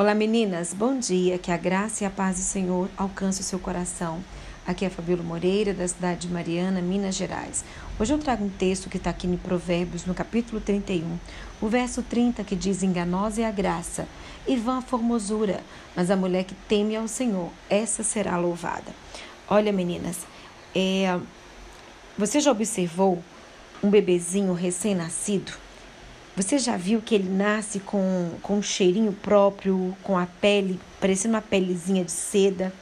Olá meninas, bom dia, que a graça e a paz do Senhor alcance o seu coração. Aqui é Fabíola Moreira, da cidade de Mariana, Minas Gerais. Hoje eu trago um texto que está aqui em Provérbios, no capítulo 31, o verso 30, que diz: Enganosa é a graça, e vã a formosura, mas a mulher que teme ao Senhor, essa será louvada. Olha, meninas, é... você já observou um bebezinho recém-nascido? Você já viu que ele nasce com, com um cheirinho próprio, com a pele, parecendo uma pelezinha de seda?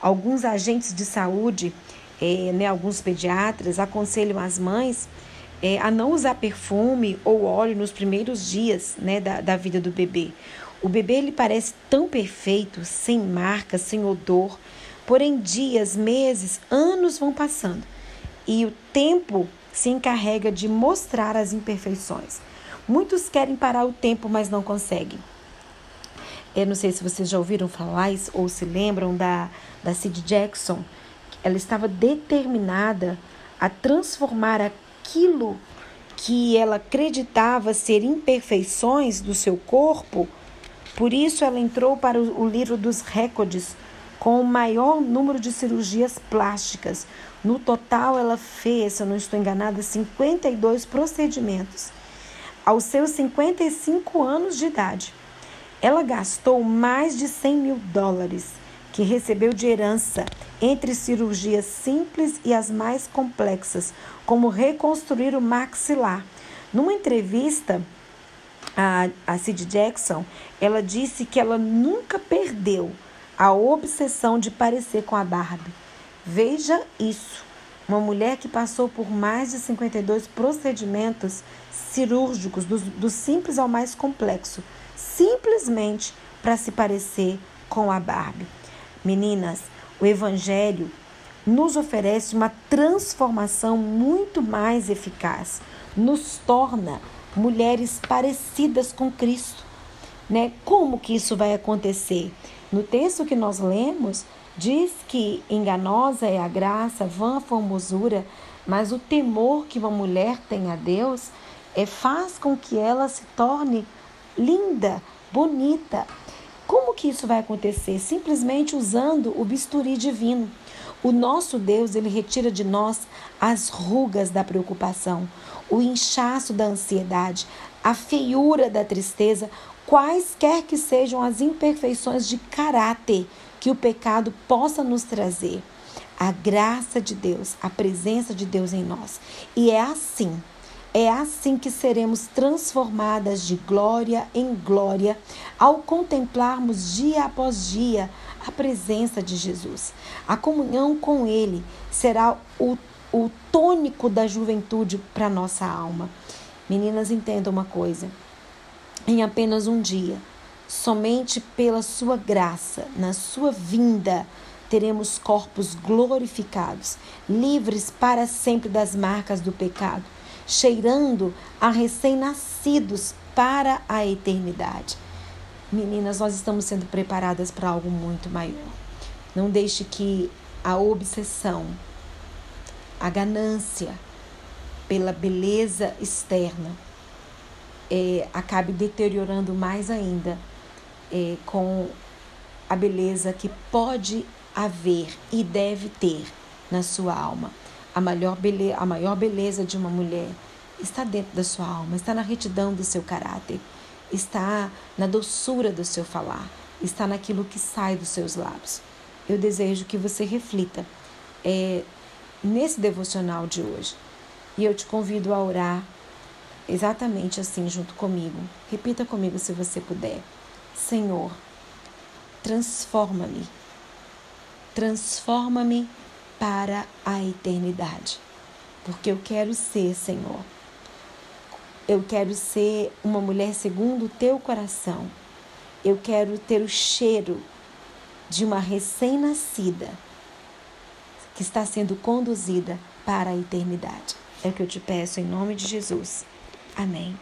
Alguns agentes de saúde, é, né, alguns pediatras, aconselham as mães é, a não usar perfume ou óleo nos primeiros dias né, da, da vida do bebê. O bebê ele parece tão perfeito, sem marca, sem odor, porém dias, meses, anos vão passando e o tempo se encarrega de mostrar as imperfeições. Muitos querem parar o tempo, mas não conseguem. Eu não sei se vocês já ouviram falar ou se lembram da, da Sid Jackson. Ela estava determinada a transformar aquilo que ela acreditava ser imperfeições do seu corpo. Por isso, ela entrou para o livro dos recordes com o maior número de cirurgias plásticas. No total, ela fez, se eu não estou enganada, 52 procedimentos aos seus 55 anos de idade. Ela gastou mais de 100 mil dólares que recebeu de herança entre cirurgias simples e as mais complexas, como reconstruir o maxilar. Numa entrevista, a, Sid Jackson, ela disse que ela nunca perdeu a obsessão de parecer com a Barbie. Veja isso. Uma mulher que passou por mais de 52 procedimentos cirúrgicos, do, do simples ao mais complexo, simplesmente para se parecer com a Barbie. Meninas, o Evangelho nos oferece uma transformação muito mais eficaz, nos torna mulheres parecidas com Cristo. Né? Como que isso vai acontecer? No texto que nós lemos, diz que enganosa é a graça, vã a formosura, mas o temor que uma mulher tem a Deus é, faz com que ela se torne linda, bonita. Como que isso vai acontecer? Simplesmente usando o bisturi divino. O nosso Deus, ele retira de nós as rugas da preocupação, o inchaço da ansiedade, a feiura da tristeza, quaisquer que sejam as imperfeições de caráter que o pecado possa nos trazer. A graça de Deus, a presença de Deus em nós. E é assim é assim que seremos transformadas de glória em glória ao contemplarmos dia após dia a presença de Jesus. A comunhão com Ele será o, o tônico da juventude para nossa alma. Meninas, entendam uma coisa: em apenas um dia, somente pela Sua graça, na Sua vinda, teremos corpos glorificados, livres para sempre das marcas do pecado cheirando a recém-nascidos para a eternidade. Meninas, nós estamos sendo preparadas para algo muito maior. Não deixe que a obsessão, a ganância pela beleza externa é, acabe deteriorando mais ainda é, com a beleza que pode haver e deve ter na sua alma. A maior, beleza, a maior beleza de uma mulher está dentro da sua alma, está na retidão do seu caráter, está na doçura do seu falar, está naquilo que sai dos seus lábios. Eu desejo que você reflita é, nesse devocional de hoje. E eu te convido a orar exatamente assim junto comigo. Repita comigo se você puder. Senhor, transforma-me. Transforma-me para a eternidade. Porque eu quero ser, Senhor. Eu quero ser uma mulher segundo o teu coração. Eu quero ter o cheiro de uma recém-nascida que está sendo conduzida para a eternidade. É o que eu te peço em nome de Jesus. Amém.